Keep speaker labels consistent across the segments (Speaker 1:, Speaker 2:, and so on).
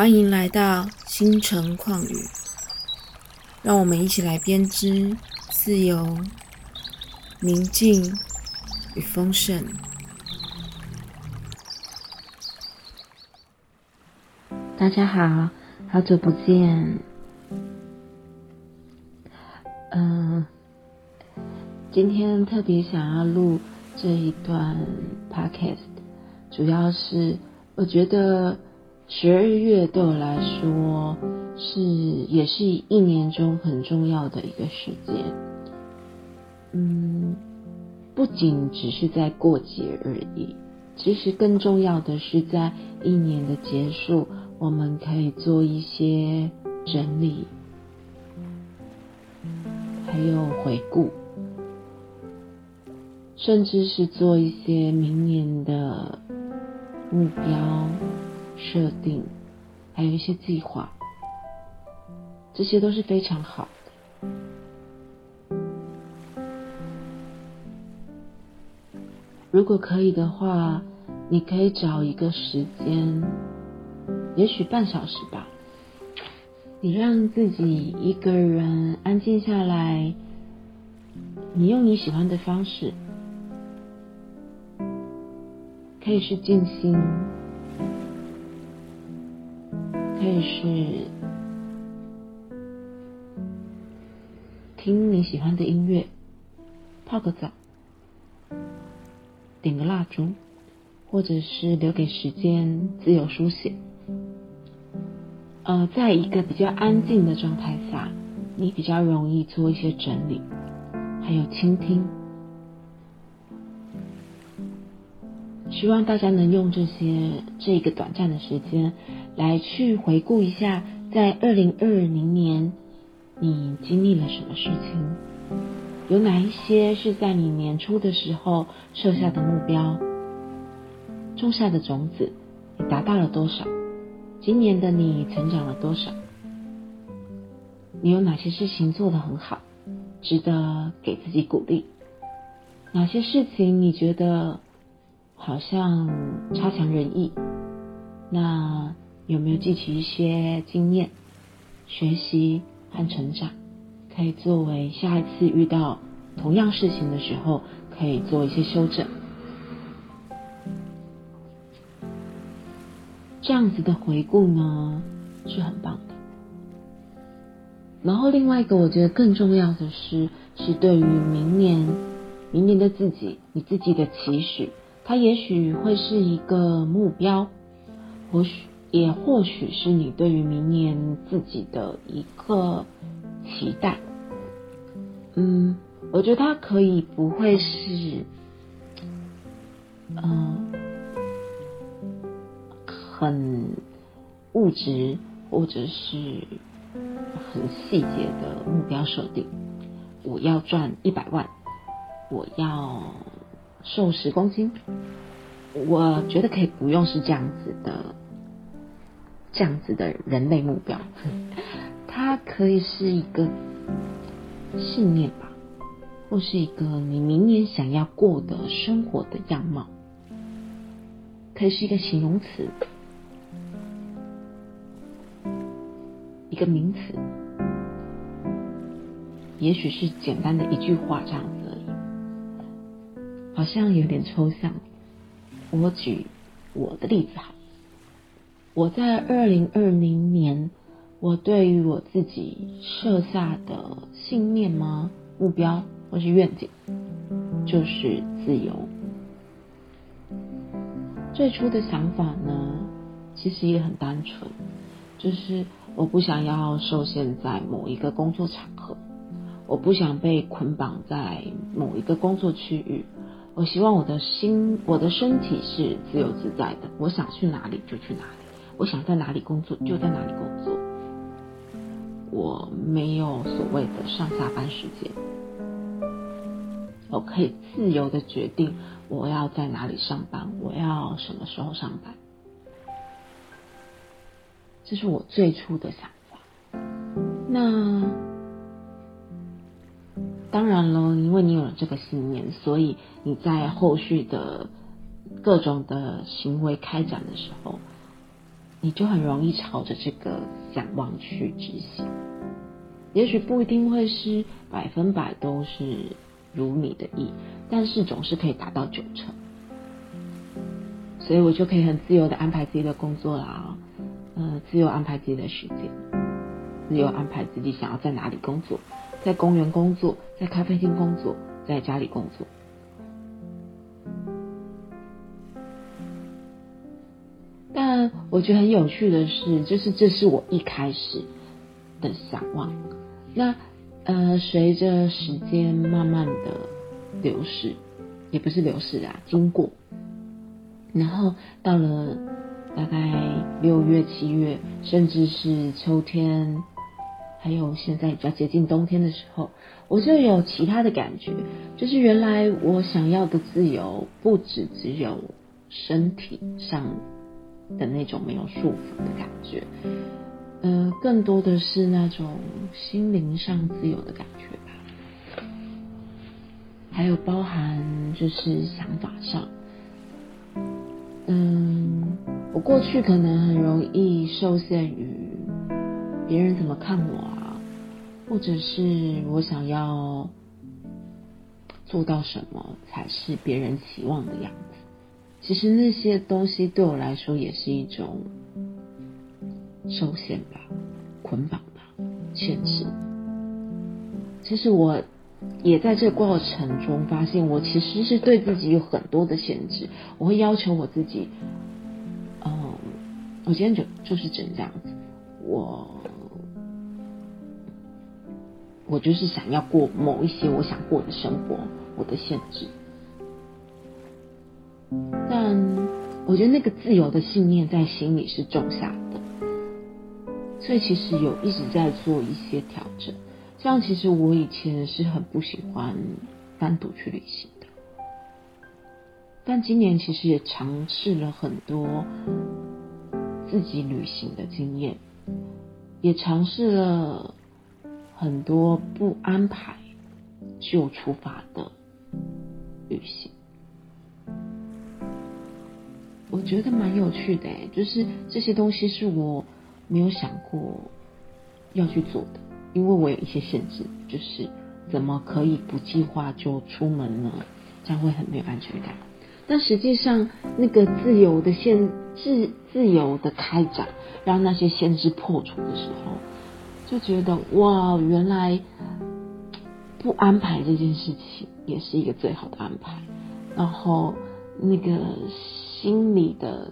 Speaker 1: 欢迎来到星辰旷宇，让我们一起来编织自由、宁静与丰盛。大家好，好久不见。嗯，今天特别想要录这一段 podcast，主要是我觉得。十二月对我来说是也是一年中很重要的一个时间，嗯，不仅只是在过节而已，其实更重要的是在一年的结束，我们可以做一些整理，还有回顾，甚至是做一些明年的目标。设定，还有一些计划，这些都是非常好的。如果可以的话，你可以找一个时间，也许半小时吧，你让自己一个人安静下来，你用你喜欢的方式，可以是静心。可以是听你喜欢的音乐，泡个澡，点个蜡烛，或者是留给时间自由书写。呃，在一个比较安静的状态下，你比较容易做一些整理，还有倾听。希望大家能用这些这一个短暂的时间。来去回顾一下，在二零二零年你经历了什么事情？有哪一些是在你年初的时候设下的目标、种下的种子，你达到了多少？今年的你成长了多少？你有哪些事情做得很好，值得给自己鼓励？哪些事情你觉得好像差强人意？那？有没有记起一些经验、学习和成长，可以作为下一次遇到同样事情的时候，可以做一些修正？这样子的回顾呢，是很棒的。然后另外一个，我觉得更重要的是，是对于明年、明年的自己，你自己的期许，它也许会是一个目标，或许。也或许是你对于明年自己的一个期待，嗯，我觉得它可以不会是，嗯，很物质或者是很细节的目标设定。我要赚一百万，我要瘦十公斤，我觉得可以不用是这样子的。这样子的人类目标，它可以是一个信念吧，或是一个你明年想要过的生活的样貌，可以是一个形容词，一个名词，也许是简单的一句话这样子而已，好像有点抽象。我举我的例子好。我在二零二零年，我对于我自己设下的信念吗？目标或是愿景，就是自由。最初的想法呢，其实也很单纯，就是我不想要受限在某一个工作场合，我不想被捆绑在某一个工作区域。我希望我的心、我的身体是自由自在的，我想去哪里就去哪里。我想在哪里工作就在哪里工作，我没有所谓的上下班时间，我可以自由的决定我要在哪里上班，我要什么时候上班，这是我最初的想法。那当然了，因为你有了这个信念，所以你在后续的各种的行为开展的时候。你就很容易朝着这个想望去执行。也许不一定会是百分百都是如你的意，但是总是可以达到九成。所以我就可以很自由的安排自己的工作啦，呃，自由安排自己的时间，自由安排自己想要在哪里工作，在公园工作，在咖啡厅工作，在家里工作。我觉得很有趣的是，就是这是我一开始的想望。那呃，随着时间慢慢的流逝，也不是流逝啊，经过。然后到了大概六月、七月，甚至是秋天，还有现在比较接近冬天的时候，我就有其他的感觉，就是原来我想要的自由，不只只有身体上的那种没有束缚的感觉，呃，更多的是那种心灵上自由的感觉吧，还有包含就是想法上。嗯，我过去可能很容易受限于别人怎么看我啊，或者是我想要做到什么才是别人期望的样子。其实那些东西对我来说也是一种受限吧、捆绑吧、限制。其实我。也在这过程中发现，我其实是对自己有很多的限制。我会要求我自己，嗯，我今天就就是只能这样子。我我就是想要过某一些我想过的生活，我的限制。但我觉得那个自由的信念在心里是种下的，所以其实有一直在做一些调整。像其实我以前是很不喜欢单独去旅行的，但今年其实也尝试了很多自己旅行的经验，也尝试了很多不安排就出发的旅行，我觉得蛮有趣的，就是这些东西是我没有想过要去做的。因为我有一些限制，就是怎么可以不计划就出门呢？这样会很没有安全感。但实际上，那个自由的限制、自由的开展，让那些限制破除的时候，就觉得哇，原来不安排这件事情也是一个最好的安排。然后那个心理的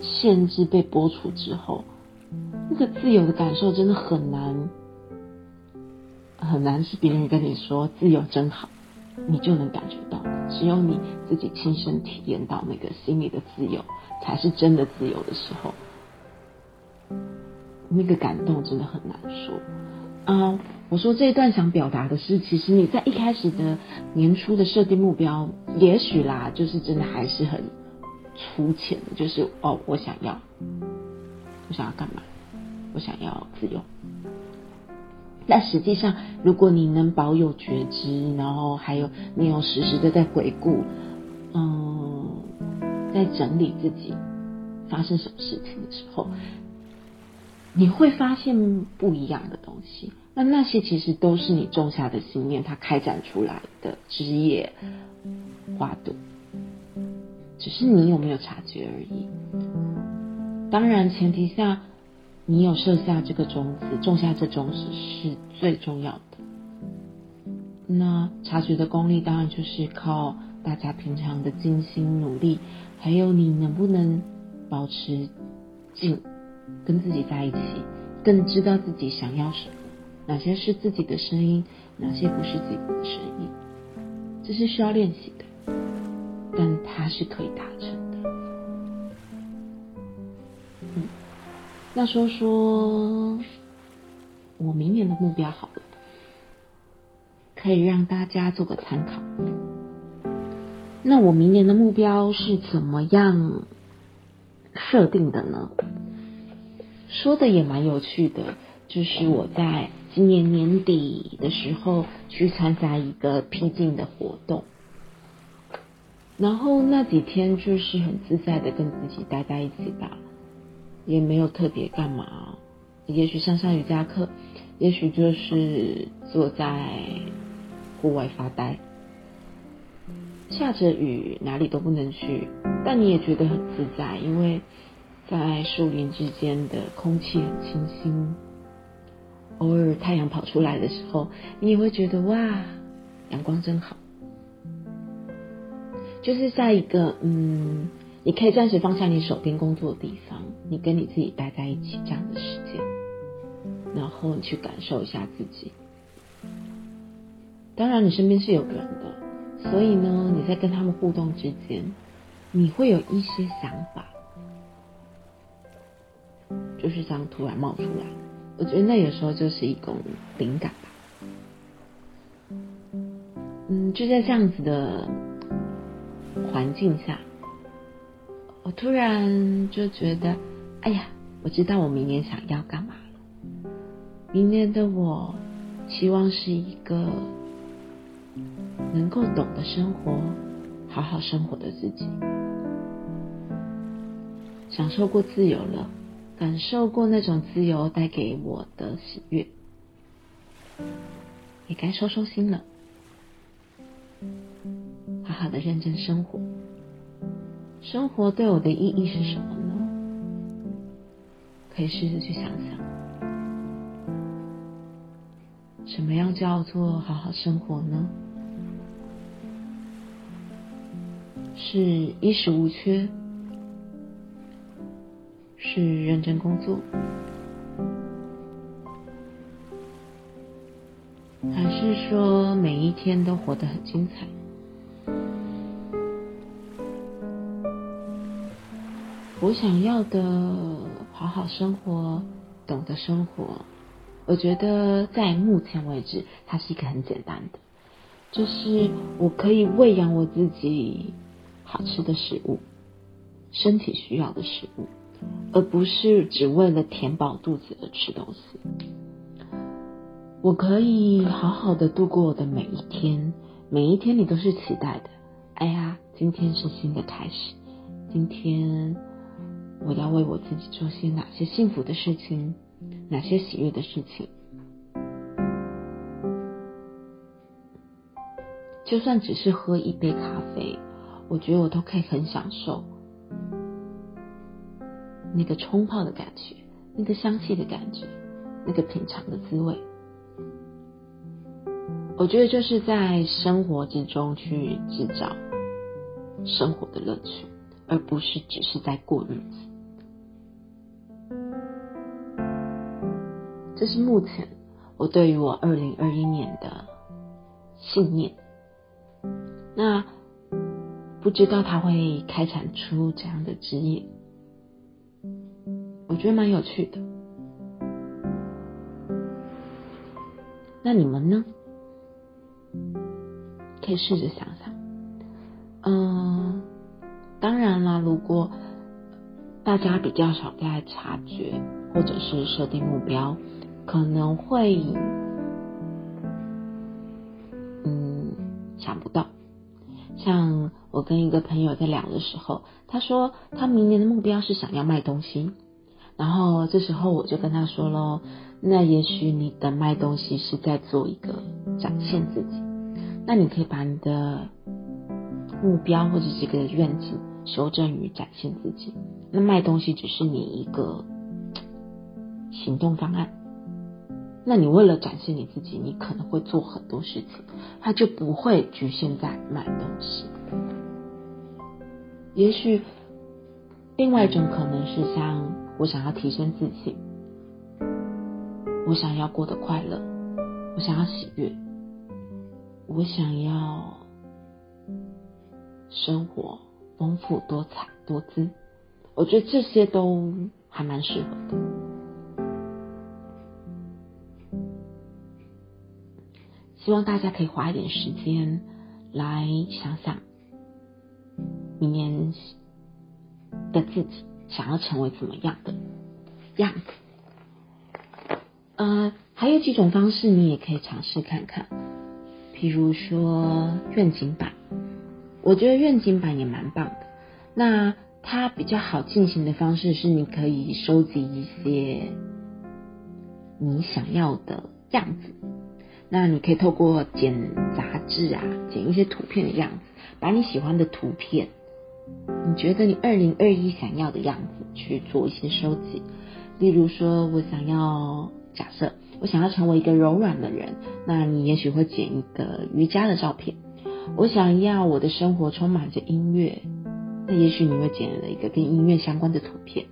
Speaker 1: 限制被剥除之后，那个自由的感受真的很难。很难是别人跟你说自由真好，你就能感觉到。只有你自己亲身体验到那个心里的自由，才是真的自由的时候，那个感动真的很难说。啊，我说这一段想表达的是，其实你在一开始的年初的设定目标，也许啦，就是真的还是很粗浅的，就是哦，我想要，我想要干嘛？我想要自由。但实际上，如果你能保有觉知，然后还有你有时时的在回顾，嗯，在整理自己发生什么事情的时候，你会发现不一样的东西。那那些其实都是你种下的信念，它开展出来的枝叶花朵，只是你有没有察觉而已。当然，前提下。你有设下这个种子，种下这种子是最重要的。那察觉的功力，当然就是靠大家平常的精心努力，还有你能不能保持静，跟自己在一起，更知道自己想要什么，哪些是自己的声音，哪些不是自己的声音，这是需要练习的，但它是可以达成的，嗯。那说说我明年的目标好了，可以让大家做个参考。那我明年的目标是怎么样设定的呢？说的也蛮有趣的，就是我在今年年底的时候去参加一个僻静的活动，然后那几天就是很自在的跟自己待在一起吧。也没有特别干嘛，也许上上瑜伽课，也许就是坐在户外发呆。下着雨，哪里都不能去，但你也觉得很自在，因为在树林之间的空气很清新。偶尔太阳跑出来的时候，你也会觉得哇，阳光真好。就是在一个嗯，你可以暂时放下你手边工作的地方，你跟你自己待在一起这样的时间，然后你去感受一下自己。当然，你身边是有人的，所以呢，你在跟他们互动之间，你会有一些想法，就是这样突然冒出来。我觉得那有时候就是一种灵感吧。嗯，就在这样子的。环境下，我突然就觉得，哎呀，我知道我明年想要干嘛了。明年的我，希望是一个能够懂得生活、好好生活的自己。享受过自由了，感受过那种自由带给我的喜悦，也该收收心了。好好的认真生活，生活对我的意义是什么呢？可以试着去想想，什么样叫做好好生活呢？是衣食无缺，是认真工作，还是说每一天都活得很精彩？我想要的好好生活，懂得生活。我觉得在目前为止，它是一个很简单的，就是我可以喂养我自己好吃的食物，身体需要的食物，而不是只为了填饱肚子而吃东西。我可以好好的度过我的每一天，每一天你都是期待的。哎呀，今天是新的开始，今天。我要为我自己做些哪些幸福的事情，哪些喜悦的事情？就算只是喝一杯咖啡，我觉得我都可以很享受那个冲泡的感觉，那个香气的感觉，那个品尝的滋味。我觉得就是在生活之中去制造生活的乐趣。而不是只是在过日子，这是目前我对于我二零二一年的信念。那不知道它会开展出怎样的职业？我觉得蛮有趣的。那你们呢？可以试着想想，嗯。当然啦，如果大家比较少在察觉或者是设定目标，可能会嗯想不到。像我跟一个朋友在聊的时候，他说他明年的目标是想要卖东西，然后这时候我就跟他说喽，那也许你的卖东西是在做一个展现自己，那你可以把你的。目标或者这个愿景修正于展现自己，那卖东西只是你一个行动方案。那你为了展现你自己，你可能会做很多事情，它就不会局限在买东西。也许另外一种可能是像我想要提升自信，我想要过得快乐，我想要喜悦，我想要。生活丰富多彩多姿，我觉得这些都还蛮适合的。希望大家可以花一点时间来想想，明年的自己想要成为怎么样的样子。呃，还有几种方式你也可以尝试看看，譬如说愿景版。我觉得愿景版也蛮棒的，那它比较好进行的方式是，你可以收集一些你想要的样子。那你可以透过剪杂志啊，剪一些图片的样子，把你喜欢的图片，你觉得你二零二一想要的样子去做一些收集。例如说，我想要假设我想要成为一个柔软的人，那你也许会剪一个瑜伽的照片。我想要我的生活充满着音乐，那也许你会剪了一个跟音乐相关的图片。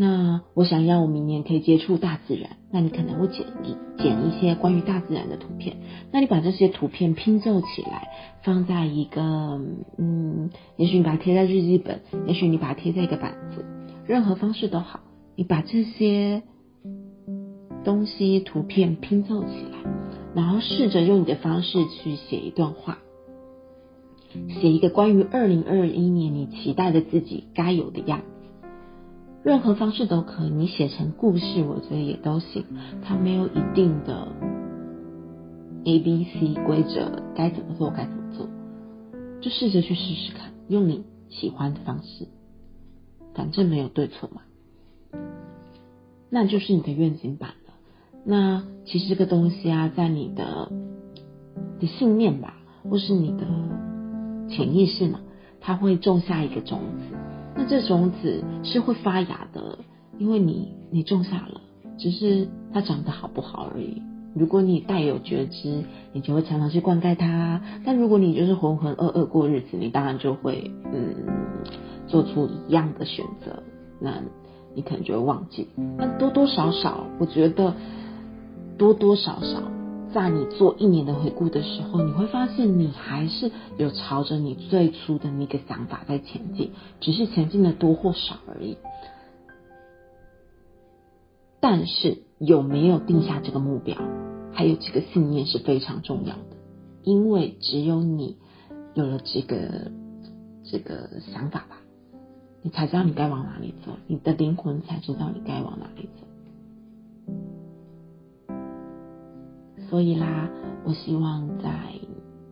Speaker 1: 那我想要我明年可以接触大自然，那你可能会剪一剪一些关于大自然的图片。那你把这些图片拼凑起来，放在一个嗯，也许你把它贴在日记本，也许你把它贴在一个板子，任何方式都好。你把这些东西图片拼凑起来，然后试着用你的方式去写一段话，写一个关于二零二一年你期待的自己该有的样。任何方式都可以，你写成故事，我觉得也都行。它没有一定的 A、B、C 规则，该怎么做该怎么做，就试着去试试看，用你喜欢的方式，反正没有对错嘛。那就是你的愿景版了。那其实这个东西啊，在你的的信念吧，或是你的潜意识嘛，它会种下一个种子。那这种子是会发芽的，因为你你种下了，只是它长得好不好而已。如果你带有觉知，你就会常常去灌溉它；但如果你就是浑浑噩噩过日子，你当然就会嗯做出一样的选择，那你可能就会忘记。但多多少少，我觉得多多少少。在你做一年的回顾的时候，你会发现你还是有朝着你最初的那个想法在前进，只是前进的多或少而已。但是有没有定下这个目标，还有这个信念是非常重要的，因为只有你有了这个这个想法吧，你才知道你该往哪里走，你的灵魂才知道你该往哪里走。所以啦，我希望在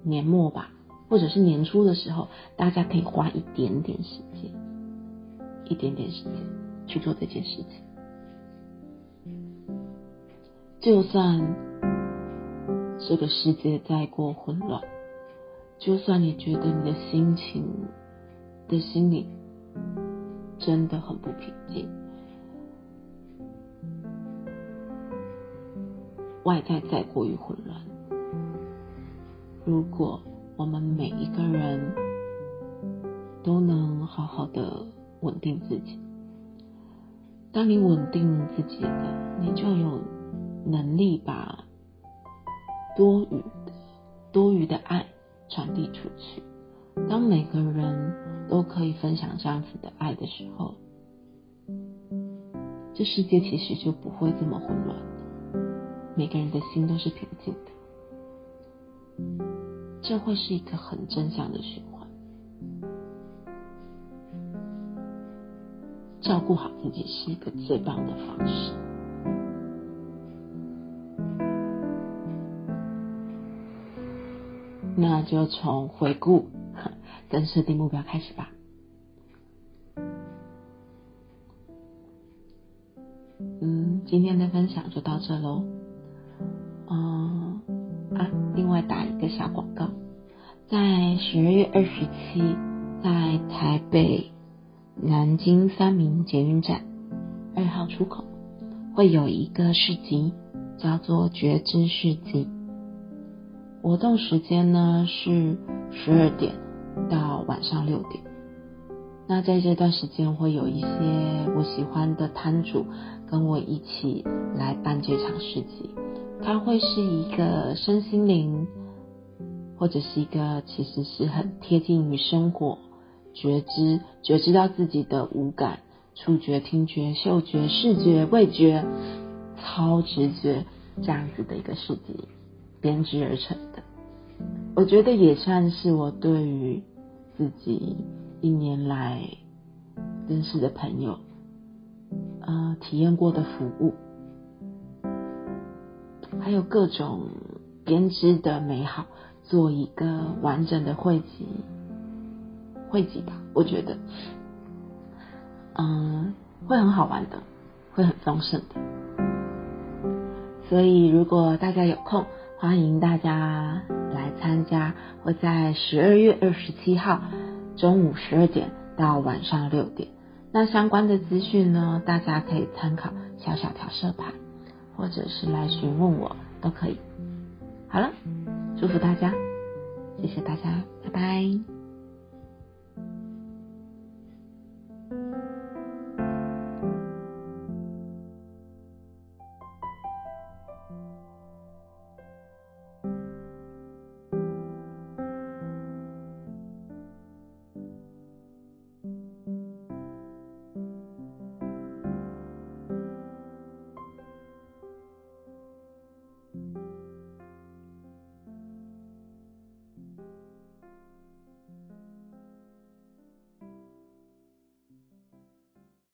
Speaker 1: 年末吧，或者是年初的时候，大家可以花一点点时间，一点点时间去做这件事情。就算这个世界再过混乱，就算你觉得你的心情的心里真的很不平静。外在再过于混乱，如果我们每一个人都能好好的稳定自己，当你稳定自己了，你就有能力把多余的多余的爱传递出去。当每个人都可以分享这样子的爱的时候，这世界其实就不会这么混乱。每个人的心都是平静的，这会是一个很正向的循环。照顾好自己是一个最棒的方式。那就从回顾 跟设定目标开始吧。嗯，今天的分享就到这喽。小广告，在十二月二十七，在台北南京三明捷运站二号出口会有一个市集，叫做觉知市集。活动时间呢是十二点到晚上六点。那在这段时间会有一些我喜欢的摊主跟我一起来办这场市集。它会是一个身心灵，或者是一个其实是很贴近于生活、觉知、觉知到自己的五感、触觉、听觉、嗅觉、视觉、味觉、超直觉这样子的一个世界编织而成的。我觉得也算是我对于自己一年来认识的朋友，呃，体验过的服务。还有各种编织的美好，做一个完整的汇集，汇集吧。我觉得，嗯，会很好玩的，会很丰盛的。所以如果大家有空，欢迎大家来参加，会在十二月二十七号中午十二点到晚上六点。那相关的资讯呢，大家可以参考小小调色盘，或者是来询问我都可以。好了，祝福大家，谢谢大家，拜拜。